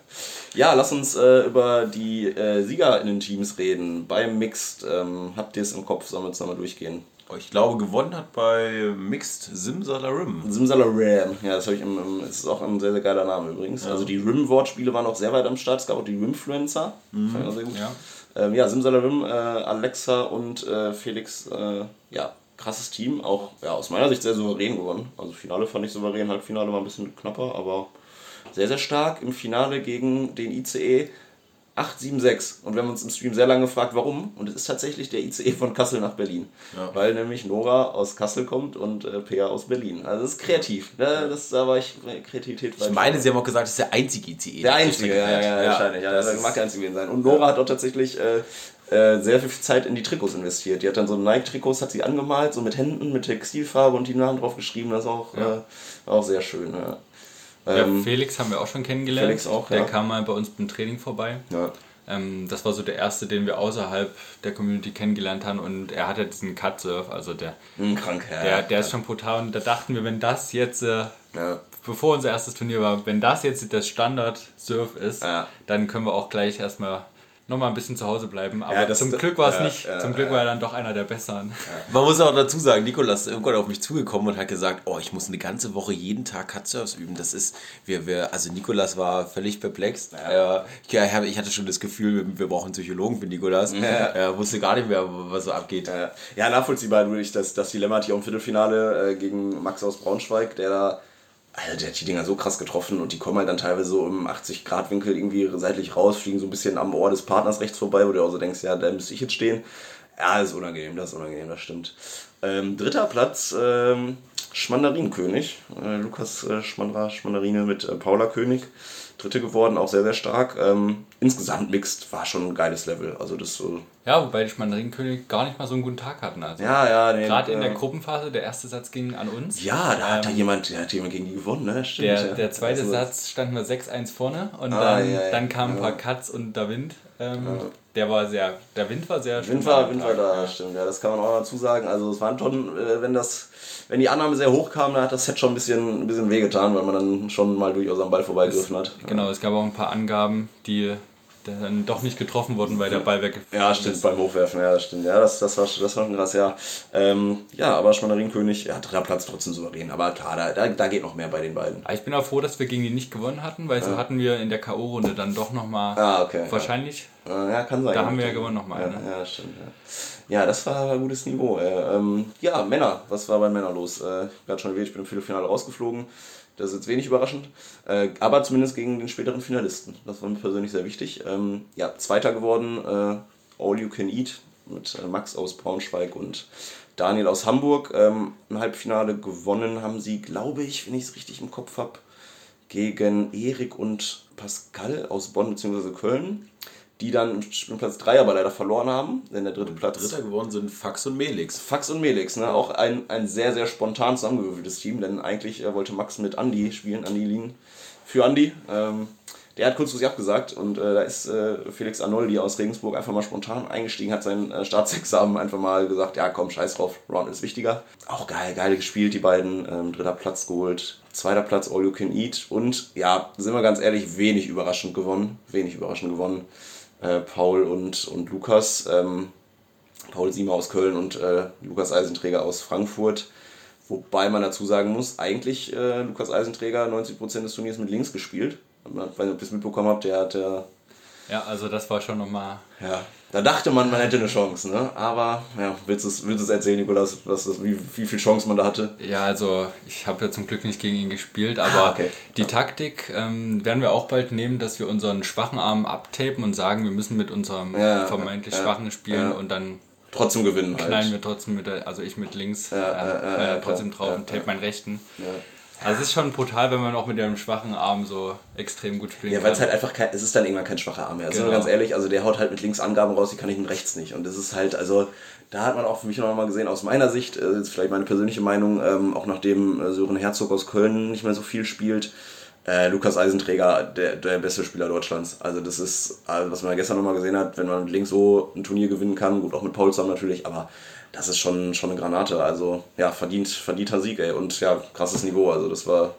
Ja, lass uns äh, über die äh, Sieger in den Teams reden. Beim Mixed, ähm, habt ihr es im Kopf, sollen wir jetzt nochmal durchgehen? Ich glaube, gewonnen hat bei Mixed Simsalarim. Simsalaram, ja, das, ich im, im, das ist auch ein sehr, sehr geiler Name übrigens. Also die Rim-Wortspiele waren auch sehr weit am Start. Es gab auch die Rimfluencer. Fand ich auch sehr gut. Ja. Ähm, ja, Simsalarim, äh, Alexa und äh, Felix, äh, ja, krasses Team. Auch ja, aus meiner Sicht sehr souverän gewonnen. Also Finale fand ich souverän, Halbfinale war ein bisschen knapper, aber sehr, sehr stark. Im Finale gegen den ICE 876. Und wir haben uns im Stream sehr lange gefragt, warum. Und es ist tatsächlich der ICE von Kassel nach Berlin. Weil nämlich Nora aus Kassel kommt und äh, Pea aus Berlin. Also das ist kreativ. Ne? Das, da war ich, Kreativität war Ich meine, sie haben auch gesagt, das ist der einzige ICE. der einzige, ja, ja, ja, wahrscheinlich. Ja, das das mag der einzige sein. Und Nora hat auch tatsächlich äh, äh, sehr viel Zeit in die Trikots investiert. Die hat dann so Nike-Trikots, hat sie angemalt, so mit Händen, mit Textilfarbe und die Namen drauf geschrieben. Das ist auch, Ja. äh, auch sehr schön. Ja. Ja, Ähm, Felix haben wir auch schon kennengelernt. Felix auch, Der ja. kam mal bei uns beim Training vorbei. ja. Ähm, das war so der erste, den wir außerhalb der Community kennengelernt haben und er hatte diesen Cut-Surf, also der, Hm, krank, ja. der, der ist schon brutal und da dachten wir, wenn das jetzt, äh, ja. bevor unser erstes Turnier war, wenn das jetzt das Standard-Surf ist, Ja. dann können wir auch gleich erstmal nochmal ein bisschen zu Hause bleiben. Aber Ja, das- zum Glück war es ja, nicht. ja, zum Glück war er dann doch einer der Besseren. [LAUGHS] Man muss auch dazu sagen, Nikolas ist irgendwann auf mich zugekommen und hat gesagt, oh, ich muss eine ganze Woche jeden Tag Kitesurfs üben. Das ist, wir, wir, also Nikolas war völlig perplex. Ich, ja, ich hatte schon das Gefühl, wir, brauchen einen Psychologen für Nikolas. [LAUGHS] Er wusste gar nicht mehr, was so abgeht. Ja, nachvollziehbar durch das, das Dilemma hatte ich auch im Viertelfinale äh, gegen Max aus Braunschweig, der da, also der hat die Dinger so krass getroffen und die kommen halt dann teilweise so im 80-Grad-Winkel irgendwie seitlich raus, fliegen so ein bisschen am Ohr des Partners rechts vorbei, wo du auch so denkst, ja, da müsste ich jetzt stehen. Ja, ist unangenehm, das ist unangenehm, das stimmt. Ähm, dritter Platz, ähm, Schmandarinenkönig, äh, Lukas äh, Schmandra, Schmandarine mit äh, Paula König. Dritte geworden, auch sehr, sehr stark. Ähm, insgesamt mixed war schon ein geiles Level. Also das so. Ja, wobei die Mandarinenkönig gar nicht mal so einen guten Tag hatten. Also. Ja, ja, nee, Gerade in äh, der Gruppenphase, der erste Satz ging an uns. Ja, da hat da Ähm, jemand, da hat jemand gegen die gewonnen, ne? Stimmt. Der, ja. der zweite Also, Satz standen wir 6-1 vorne und Ah, dann, ja, ja. dann kamen ein paar Cuts und der Wind. Ähm, Der war sehr, der Wind war sehr Wind schön war, Wind war da, ja. stimmt. Ja, das kann man auch dazu sagen. Also es waren schon, äh, wenn das, wenn die Annahme sehr hoch kam, dann hat das Set schon ein bisschen, ein bisschen wehgetan, weil man dann schon mal durchaus am Ball vorbeigegriffen hat. Genau, es gab auch ein paar Angaben, die dann doch nicht getroffen wurden, weil der Ball weggeflogen Ja, stimmt, beim Hochwerfen, ja, das stimmt. Ja, das, das, war, das war schon krass, ja. Ähm, ja, aber Schmandarinkönig, ja, dritter Platz trotzdem souverän. Aber klar, da, da, da geht noch mehr bei den beiden. Aber ich bin auch froh, dass wir gegen die nicht gewonnen hatten, weil so hatten wir in der K.O.-Runde dann doch nochmal Ah, okay. wahrscheinlich. Äh, ja, kann sein. Da haben wir ja gewonnen nochmal, Ja, ne? ja, stimmt. Ja. ja, das war ein gutes Niveau. Äh, ähm, ja, Männer, was war bei Männern los? Äh, gerade schon erwähnt, ich bin im Viertelfinale rausgeflogen. Das ist jetzt wenig überraschend. Äh, aber zumindest gegen den späteren Finalisten. Das war mir persönlich sehr wichtig. Ähm, ja, Zweiter geworden, äh, All You Can Eat mit äh, Max aus Braunschweig und Daniel aus Hamburg. Ähm, Im Halbfinale gewonnen haben sie, glaube ich, wenn ich es richtig im Kopf habe, gegen Erik und Pascal aus Bonn bzw. Köln, die dann im Platz 3 aber leider verloren haben. Denn der dritte Platz. Dritter geworden sind Fax und Melix. Fax und Melix, ne? auch ein, ein sehr, sehr spontan zusammengewürfeltes Team, denn eigentlich äh, wollte Max mit Andy spielen, Andy Lien für Andy. Ähm, der hat kurzfristig abgesagt und äh, da ist äh, Felix Arnoldi aus Regensburg einfach mal spontan eingestiegen, hat sein äh, Staatsexamen einfach mal gesagt, ja komm, scheiß drauf, Round ist wichtiger. Auch geil, geil gespielt, die beiden, ähm, dritter Platz geholt, zweiter Platz All You Can Eat und ja, sind wir ganz ehrlich, wenig überraschend gewonnen, wenig überraschend gewonnen. Äh, Paul und, und Lukas, ähm, Paul Siemer aus Köln und äh, Lukas Eisenträger aus Frankfurt. Wobei man dazu sagen muss, eigentlich äh, Lukas Eisenträger 90% des Turniers mit links gespielt. Ich weiß nicht, ob ihr es mitbekommen habt, der hat äh, Ja, also das war schon nochmal. ja, da dachte man, man hätte eine Chance, ne? Aber ja, willst du es willst erzählen, Nikolas, was das, wie, wie viel Chance man da hatte? Ja, also ich habe ja zum Glück nicht gegen ihn gespielt, aber Ah, okay. die Taktik ähm, werden wir auch bald nehmen, dass wir unseren schwachen Arm abtapen und sagen, wir müssen mit unserem Ja, vermeintlich ja, schwachen spielen ja. und dann Trotzdem gewinnen halt. knallen wir trotzdem mit der, also ich mit links ja, äh, ja, äh, ja, trotzdem drauf Ja, und tape meinen rechten. Ja. Also es ist schon brutal, wenn man auch mit dem schwachen Arm so extrem gut spielen Ja, weil es kann. halt einfach kein, es ist dann irgendwann kein schwacher Arm mehr. Also Genau. ganz ehrlich, also der haut halt mit links Angaben raus, die kann ich mit rechts nicht. Und das ist halt, also da hat man auch für mich noch mal gesehen, aus meiner Sicht, äh, jetzt vielleicht meine persönliche Meinung, ähm, auch nachdem äh, Sören Herzog aus Köln nicht mehr so viel spielt, äh, Lukas Eisenträger der, der beste Spieler Deutschlands. Also das ist, also was man ja gestern noch mal gesehen hat, wenn man mit links so ein Turnier gewinnen kann, gut auch mit Paul zusammen natürlich, aber das ist schon, schon eine Granate. Also ja, verdient, verdienter Sieg, ey. Und ja, krasses Niveau. Also das war,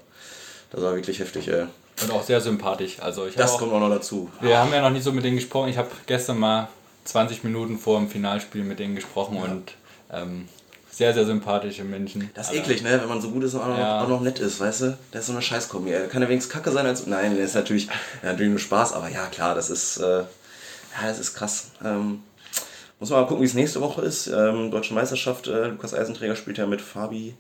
das war wirklich heftig, ey. Und auch sehr sympathisch. Also ich Das auch, kommt auch noch dazu. wir haben ja noch nicht so mit denen gesprochen. Ich habe gestern mal 20 Minuten vor dem Finalspiel mit denen gesprochen und ähm, sehr, sehr sympathische Menschen. Das ist Also, eklig, ne? Wenn man so gut ist und auch noch, Ja. auch noch nett ist, weißt du? Das ist so eine Scheißkombi. ey. Kann ja wenigstens kacke sein als. Nein, der ist natürlich, natürlich nur Spaß, aber ja, klar, das ist. Äh, ja, das ist krass. Ähm, muss man mal gucken, wie es nächste Woche ist. Ähm, Deutsche Meisterschaft, äh, Lukas Eisenträger spielt ja mit Fabi.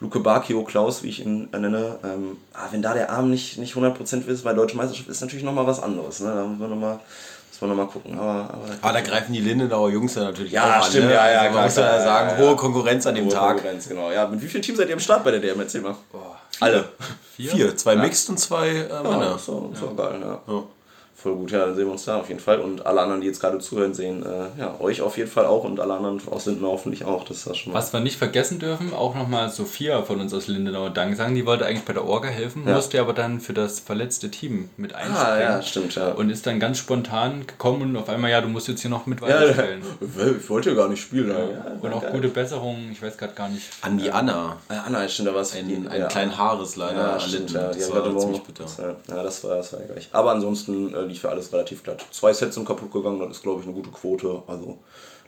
Luke Bakio, Klaus, wie ich ihn nenne. Ähm, ah, wenn da der Arm nicht, nicht 100% ist, bei Deutsche Meisterschaft ist natürlich nochmal was anderes. Ne? Da muss man nochmal noch mal gucken. Aber, aber Aber da greifen die Lindenauer Jungs dann natürlich Ja, auch an. stimmt, ne? ja, ja, also man muss ja sagen, ja, ja. hohe Konkurrenz an dem Hohe Tag. Konkurrenz, genau. Ja, mit wie vielen Teams seid ihr am Start bei der DM? Erzähl mal. Alle. Vier? Vier, zwei Mixed und zwei äh, Ja, Männer. so, so geil, ja. Ja. Voll gut, ja, dann sehen wir uns da auf jeden Fall. Und alle anderen, die jetzt gerade zuhören, sehen äh, ja, euch auf jeden Fall auch und alle anderen aus Linden hoffentlich auch. Das ist das schon mal. Was wir nicht vergessen dürfen, auch nochmal Sophia von uns aus Lindenau Dank sagen, die wollte eigentlich bei der Orga helfen, Ja. musste aber dann für das verletzte Team mit einspringen. Ah, ja, stimmt, ja. Und ist dann ganz spontan gekommen und auf einmal, ja, du musst jetzt hier noch mit ja, weiterspielen. ich wollte ja gar nicht spielen. Ja, und auch gute Besserung, ich weiß gerade gar nicht. An die Anna. Ja, Anna, stimmt, da war es. Einen, ja. kleinen Haares leider Ja, stimmt, ja, die Das war ziemlich bitter. Ja, ja, das war, das war ärgerlich. Aber ansonsten, äh, lief ja alles relativ glatt. Zwei Sets sind kaputt gegangen, das ist, glaube ich, eine gute Quote. Also,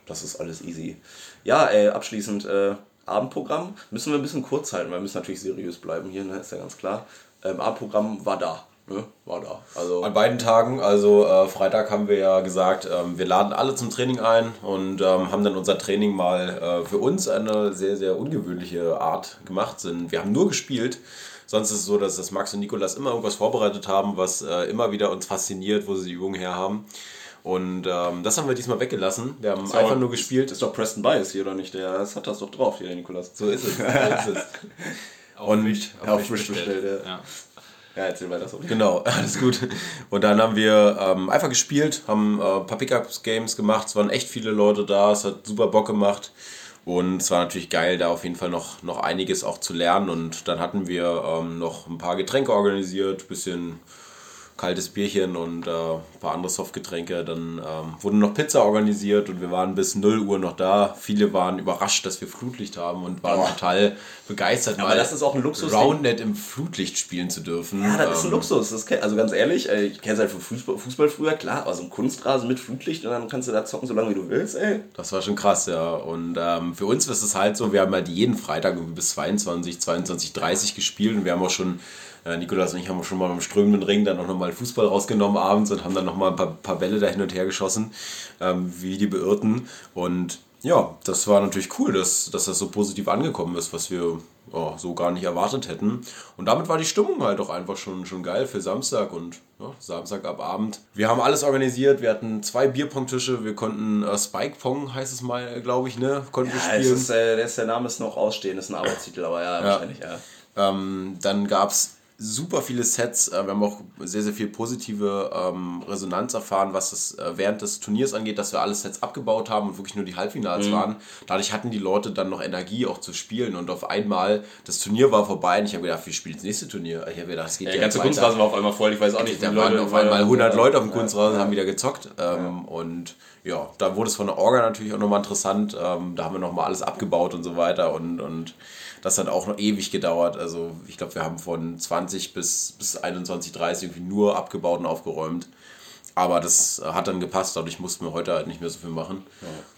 das ist alles easy. Ja, äh, abschließend, äh, Abendprogramm müssen wir ein bisschen kurz halten, weil wir müssen natürlich seriös bleiben hier, ne? ist ja ganz klar. Ähm, Abendprogramm war da. Ne? War da. Also, An beiden Tagen, also äh, Freitag haben wir ja gesagt, ähm, wir laden alle zum Training ein und ähm, haben dann unser Training mal äh, für uns eine sehr, sehr ungewöhnliche Art gemacht. Wir haben nur gespielt. Sonst ist es so, dass das Max und Nikolas immer irgendwas vorbereitet haben, was äh, immer wieder uns fasziniert, wo sie die Übungen her haben. Und ähm, das haben wir diesmal weggelassen. Wir haben einfach nur gespielt. Ist doch Preston Bias hier, oder nicht? Der das hat das doch drauf hier, der Nikolas. So ist es. [LAUGHS] So ist es. Und auf frisch bestellt, ja. ja. Ja, erzähl weiter. Sorry. Genau, [LAUGHS] alles gut. Und dann haben wir ähm, einfach gespielt, haben äh, ein paar Pickups-Games gemacht. Es waren echt viele Leute da, es hat super Bock gemacht. Und es war natürlich geil, da auf jeden Fall noch, noch einiges auch zu lernen. Und dann hatten wir ähm, noch ein paar Getränke organisiert, bisschen kaltes Bierchen und äh, ein paar andere Softgetränke. Dann ähm, wurde noch Pizza organisiert und wir waren bis 0 Uhr noch da. Viele waren überrascht, dass wir Flutlicht haben und waren Boah. total begeistert, Aber das ist auch ein Luxus. Roundnet im Flutlicht spielen zu dürfen. Ja, das ist ein Ähm, Luxus. Das kenn, also ganz ehrlich, äh, ich kenne es halt von Fußball, Fußball früher, klar, aber so ein Kunstrasen mit Flutlicht und dann kannst du da zocken, so lange wie du willst, ey. Das war schon krass, ja. Und ähm, für uns ist es halt so, wir haben halt jeden Freitag bis 22, 22, 30 gespielt und wir haben auch schon, äh, Nikolas und ich haben schon mal beim strömenden Ring dann auch nochmal Fußball rausgenommen abends und haben dann nochmal ein paar, paar Bälle da hin und her geschossen, ähm, wie die Beirrten. Und ja, das war natürlich cool, dass, dass das so positiv angekommen ist, was wir ja, so gar nicht erwartet hätten. Und damit war die Stimmung halt auch einfach schon, schon geil für Samstag und ja, Samstag ab Abend. Wir haben alles organisiert, wir hatten zwei Bierpong-Tische, wir konnten äh, Spike Pong, heißt es mal, glaube ich, ne? Konnten Ja, wir spielen. ist, äh, der, ist, der Name ist noch ausstehend, ist ein Arbeitstitel, aber ja, wahrscheinlich, ja. Ähm, dann gab es super viele Sets. Äh, wir haben auch sehr, sehr viel positive ähm, Resonanz erfahren, was das äh, während des Turniers angeht, dass wir alle Sets abgebaut haben und wirklich nur die Halbfinals Mhm. waren. Dadurch hatten die Leute dann noch Energie auch zu spielen und auf einmal, das Turnier war vorbei und ich habe gedacht, wir spielen das nächste Turnier. Ich habe gedacht, es geht Der ja ganze weiter. Kunstrasen war auf einmal voll, ich weiß auch nicht, Da waren Leute- auf einmal 100 Leute auf dem Ja. Kunstrasen, haben wieder gezockt. Ähm, Und ja, da wurde es von der Orga natürlich auch nochmal interessant. Ähm, da haben wir nochmal alles abgebaut und so weiter. Und, und das hat auch noch ewig gedauert. Also ich glaube, wir haben von 20 bis, bis 21, 30 irgendwie nur abgebaut und aufgeräumt. Aber das hat dann gepasst, dadurch mussten wir heute halt nicht mehr so viel machen.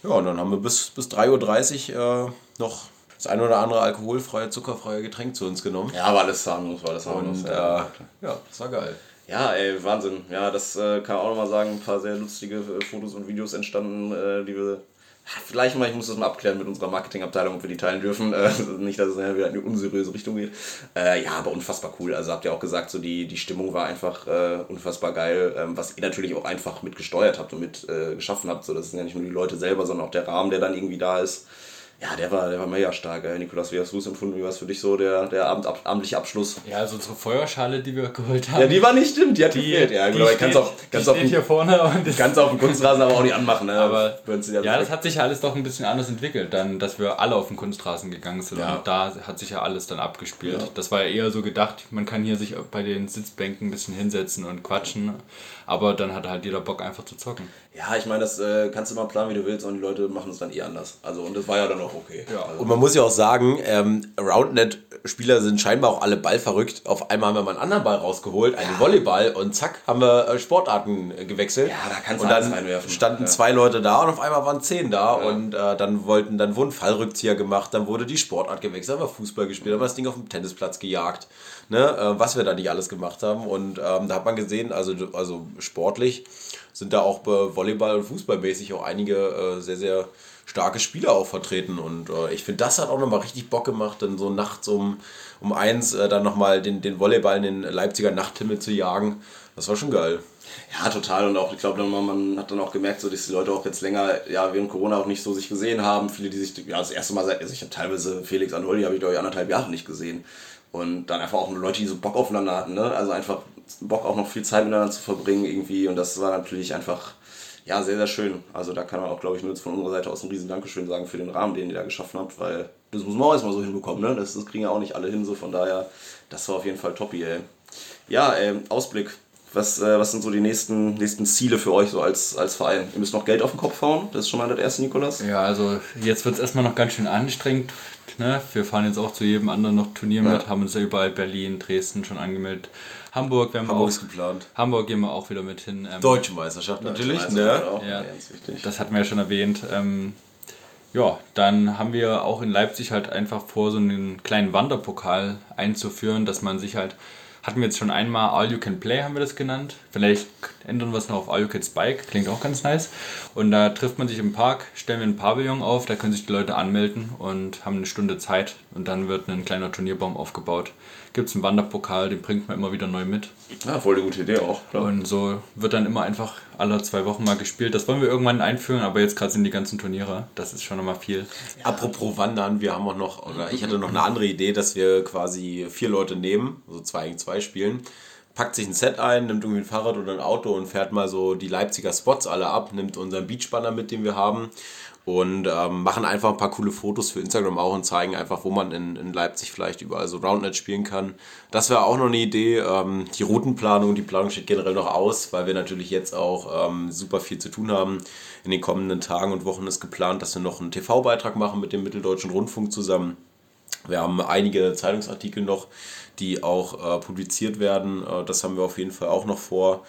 Ja, und dann haben wir bis, bis 3.30 Uhr äh, noch das ein oder andere alkoholfreie, zuckerfreie Getränk zu uns genommen. Ja, war alles harmlos, war alles harmlos. Und äh, ja. ja, das war geil. Ja, ey, Wahnsinn. Ja, das äh, kann man auch nochmal sagen. Ein paar sehr lustige äh, Fotos und Videos entstanden, äh, die wir. Vielleicht mal, ich muss das mal abklären mit unserer Marketingabteilung, ob wir die teilen dürfen. Äh, nicht, dass es wieder in eine unseriöse Richtung geht. Äh, ja, aber unfassbar cool. Also habt ihr auch gesagt, so die, die Stimmung war einfach äh, unfassbar geil, ähm, was ihr natürlich auch einfach mit gesteuert habt und mit äh, geschaffen habt. So, das sind ja nicht nur die Leute selber, sondern auch der Rahmen, der dann irgendwie da ist. Ja, der war, der war mega stark. Ey. Nikolas, wie hast du es empfunden? Wie war es für dich so, der, der Abend, ab, abendliche Abschluss? Ja, also unsere Feuerschale, die wir geholt haben. Ja, die war nicht stimmt, die hat die, gefehlt. Ja, die genau, steht, kannst auch, die kannst steht hier vorne. Und [LAUGHS] Kannst auf dem Kunstrasen aber auch nicht anmachen, ne? aber du ja, das hat sich ja alles doch ein bisschen anders entwickelt, dann, dass wir alle auf den Kunstrasen gegangen sind. Ja. Und da hat sich ja alles dann abgespielt. Ja. Das war ja eher so gedacht, man kann hier sich bei den Sitzbänken ein bisschen hinsetzen und quatschen. Aber dann hat halt jeder Bock einfach zu zocken. Ja, ich meine, das äh, kannst du mal planen, wie du willst, und die Leute machen es dann eh anders. Also, und das war ja dann auch okay. Ja. Also, Und man muss ja auch sagen, ähm, Roundnet-Spieler sind scheinbar auch alle ballverrückt. Auf einmal haben wir mal einen anderen Ball rausgeholt, einen Volleyball und zack, haben wir äh, Sportarten äh, gewechselt. Ja, da kannst du Und alles dann reinwerfen. standen Ja. zwei Leute da und auf einmal waren zehn da und äh, dann wollten, dann wurden Fallrückzieher gemacht, dann wurde die Sportart gewechselt, haben wir Fußball gespielt, haben wir das Ding auf dem Tennisplatz gejagt, ne? äh, was wir da nicht alles gemacht haben. Und ähm, da hat man gesehen, also, also sportlich sind da auch bei Volleyball- und Fußballmäßig auch einige äh, sehr, sehr starke Spieler auch vertreten. Und äh, ich finde, das hat auch nochmal richtig Bock gemacht, dann so nachts um, um eins äh, dann nochmal den, den Volleyball in den Leipziger Nachthimmel zu jagen. Das war schon geil. Ja, total. Und auch, ich glaube, man hat dann auch gemerkt, so, dass die Leute auch jetzt länger, ja, während Corona auch nicht so sich gesehen haben. Viele, die sich, ja, das erste Mal, seit- also ich habe teilweise Felix Anholdi, habe ich glaube ich anderthalb Jahre nicht gesehen. Und dann einfach auch Leute, die so Bock aufeinander hatten, ne? Also einfach Bock auch noch viel Zeit miteinander zu verbringen irgendwie. Und das war natürlich einfach, ja, sehr, sehr schön. Also da kann man auch, glaube ich, nur jetzt von unserer Seite aus ein riesen Dankeschön sagen für den Rahmen, den ihr da geschaffen habt, weil das muss man auch erstmal so hinbekommen, ne? Das, das kriegen ja auch nicht alle hin, so von daher, das war auf jeden Fall toppi, ey. Ja, ähm, Ausblick Was, äh, was sind so die nächsten, nächsten Ziele für euch so als, als Verein? Ihr müsst noch Geld auf den Kopf hauen, das ist schon mal das erste, Nikolas. Ja, also jetzt wird es erstmal noch ganz schön anstrengend. Ne? Wir fahren jetzt auch zu jedem anderen noch Turnier mit, haben uns ja überall Berlin, Dresden schon angemeldet. Hamburg werden wir Hamburg auch, ist geplant. Hamburg gehen wir auch wieder mit hin. Ähm, Deutsche Meisterschaft natürlich, Also, ne? Auch Ja. ganz wichtig. Das hatten wir ja schon erwähnt. Ähm, ja, dann haben wir auch in Leipzig halt einfach vor, so einen kleinen Wanderpokal einzuführen, dass man sich halt, hatten wir jetzt schon einmal All You Can Play, haben wir das genannt. Vielleicht ändern wir es noch auf All You Can Spike, klingt auch ganz nice. Und da trifft man sich im Park, stellen wir einen Pavillon auf, da können sich die Leute anmelden und haben eine Stunde Zeit und dann wird ein kleiner Turnierbaum aufgebaut. Gibt es einen Wanderpokal, den bringt man immer wieder neu mit. Ja, voll eine gute Idee auch. Klar. Und so wird dann immer einfach alle zwei Wochen mal gespielt. Das wollen wir irgendwann einführen, aber jetzt gerade sind die ganzen Turniere. Das ist schon nochmal viel. Apropos Wandern, wir haben auch noch, oder ich hatte noch eine andere Idee, dass wir quasi vier Leute nehmen, also zwei gegen zwei spielen, packt sich ein Set ein, nimmt irgendwie ein Fahrrad oder ein Auto und fährt mal so die Leipziger Spots alle ab, nimmt unseren Beachbanner mit, den wir haben und ähm, machen einfach ein paar coole Fotos für Instagram auch und zeigen einfach, wo man in, in Leipzig vielleicht überall so Roundnet spielen kann. Das wäre auch noch eine Idee. Ähm, die Routenplanung, die Planung steht generell noch aus, weil wir natürlich jetzt auch ähm, super viel zu tun haben. In den kommenden Tagen und Wochen ist geplant, dass wir noch einen TV-Beitrag machen mit dem Mitteldeutschen Rundfunk zusammen. Wir haben einige Zeitungsartikel noch, die auch äh, publiziert werden. Äh, das haben wir auf jeden Fall auch noch vor.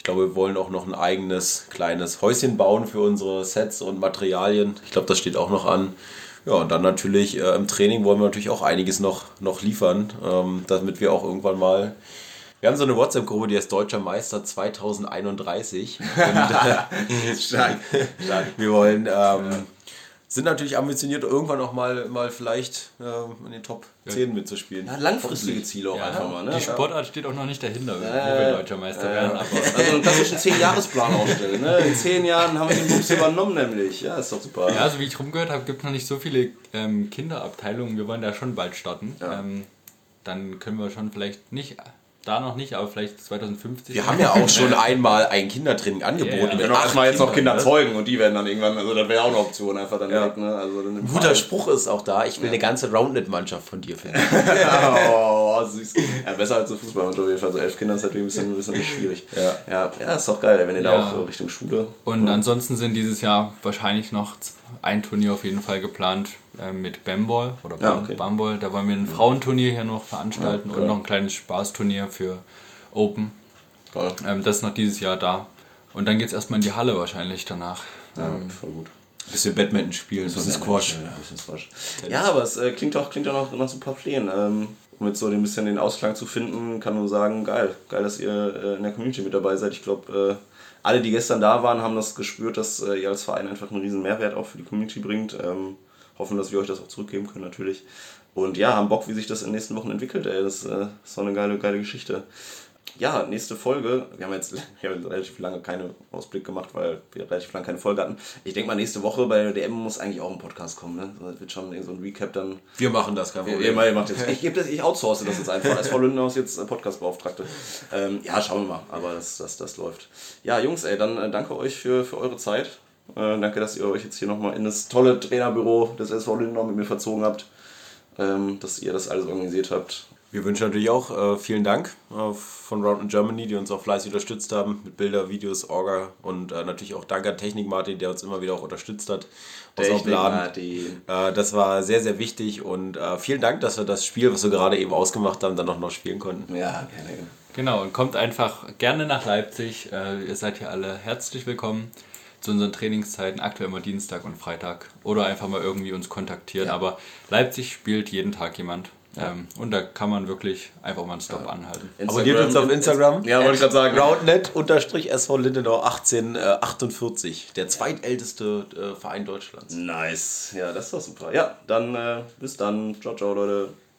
Ich glaube, wir wollen auch noch ein eigenes kleines Häuschen bauen für unsere Sets und Materialien. Ich glaube, das steht auch noch an. Ja, und dann natürlich äh, im Training wollen wir natürlich auch einiges noch, noch liefern, ähm, damit wir auch irgendwann mal. Wir haben so eine WhatsApp-Gruppe, die heißt Deutscher Meister 2031. [LAUGHS] Und, äh, Stark. Stark. [LAUGHS] wir wollen, ähm, sind natürlich ambitioniert, irgendwann auch mal, mal vielleicht ähm, in den Top 10 mitzuspielen. Ja, langfristige Ziele auch einfach mal. Ne? Die Sportart steht auch noch nicht dahinter, wo wir deutscher Meister werden. Aber [LAUGHS] Also einen klassischen 10-Jahres-Plan aufstellen. Ne? In 10 Jahren haben wir den Bums übernommen nämlich. Ja, ist doch super. ja, so wie ich rumgehört habe, gibt es noch nicht so viele ähm, Kinderabteilungen. Wir wollen da schon bald starten. Ähm, dann können wir schon vielleicht nicht, da noch nicht, aber vielleicht 2050. Wir haben ja auch schon einmal ein Kindertraining angeboten. Ja, ja. wir acht erstmal jetzt noch Kinder ne? zeugen und die werden dann irgendwann, also das wäre auch eine Option einfach dann direkt, ne? Also dann guter Spruch ist auch da, ich will eine ganze Roundnet-Mannschaft von dir finden. [LAUGHS] oh, süß. Ja, besser als eine Fußballmannschaft auf jeden Fall. So elf Kinder ist natürlich ein bisschen, ein bisschen schwierig. Ja. ja. Ja, ist doch geil, wenn ihr da Ja. auch so Richtung Schule. Und ansonsten sind dieses Jahr wahrscheinlich noch ein Turnier auf jeden Fall geplant äh, mit Bamball oder Ja, okay. Bamball. Da wollen wir ein Frauenturnier hier noch veranstalten Ja, und noch ein kleines Spaßturnier für Open. Ähm, das ist noch dieses Jahr da. Und dann geht es erstmal in die Halle wahrscheinlich danach. Ja, voll gut. Bisschen Badminton spielen, ein bisschen Squash. Ja, ein bisschen Squash. Ja, aber es äh, klingt doch, klingt doch noch, noch super Plänen. Ähm, um jetzt so ein bisschen den Ausklang zu finden, kann nur sagen, geil. Geil, dass ihr äh, in der Community mit dabei seid. Ich glaube, äh, alle, die gestern da waren, haben das gespürt, dass äh, ihr als Verein einfach einen riesen Mehrwert auch für die Community bringt. Ähm, hoffen, dass wir euch das auch zurückgeben können natürlich. Und ja, haben Bock, wie sich das in den nächsten Wochen entwickelt. Ey. Das äh, ist so eine geile, geile Geschichte. Ja, nächste Folge. Wir haben jetzt, [LAUGHS] wir haben relativ lange keinen Ausblick gemacht, weil wir relativ lange keine Folge hatten. Ich denke mal, nächste Woche bei der DM muss eigentlich auch ein Podcast kommen. Ne? Das wird schon so ein Recap dann. Wir machen das, kein Ihr, Problem. ihr macht jetzt, [LAUGHS] ich, das, ich outsource das jetzt einfach. Als Frau Lindenhaus jetzt äh, Podcastbeauftragte. Ähm, ja, schauen wir mal. Aber das, das, das läuft. Ja, Jungs, ey, dann äh, danke euch für, für eure Zeit. Äh, danke, dass ihr euch jetzt hier nochmal in das tolle Trainerbüro des SV Lindenau mit mir verzogen habt. Ähm, dass ihr das alles organisiert habt. Wir wünschen natürlich auch äh, vielen Dank äh, von Round in Germany, die uns auch fleißig unterstützt haben mit Bilder, Videos, Orga und äh, natürlich auch Dank an Technik Martin, der uns immer wieder auch unterstützt hat. Technik Laden. Martin. Äh, das war sehr, sehr wichtig und äh, vielen Dank, dass wir das Spiel, was wir gerade eben ausgemacht haben, dann auch noch spielen konnten. Ja, gerne. Genau, und kommt einfach gerne nach Leipzig. Äh, ihr seid hier alle herzlich willkommen zu unseren Trainingszeiten, aktuell immer Dienstag und Freitag. Oder einfach mal irgendwie uns kontaktieren. Aber Leipzig spielt jeden Tag jemand. Ähm, und da kann man wirklich einfach mal einen Stop anhalten. Abonniert uns auf Instagram. Ja, wollte ich gerade sagen. Roundnet unterstrich SV Lindenau 1848. Der zweitälteste äh, Verein Deutschlands. Nice. Ja, das ist doch super. Ja, dann äh, bis dann. Ciao, ciao, Leute.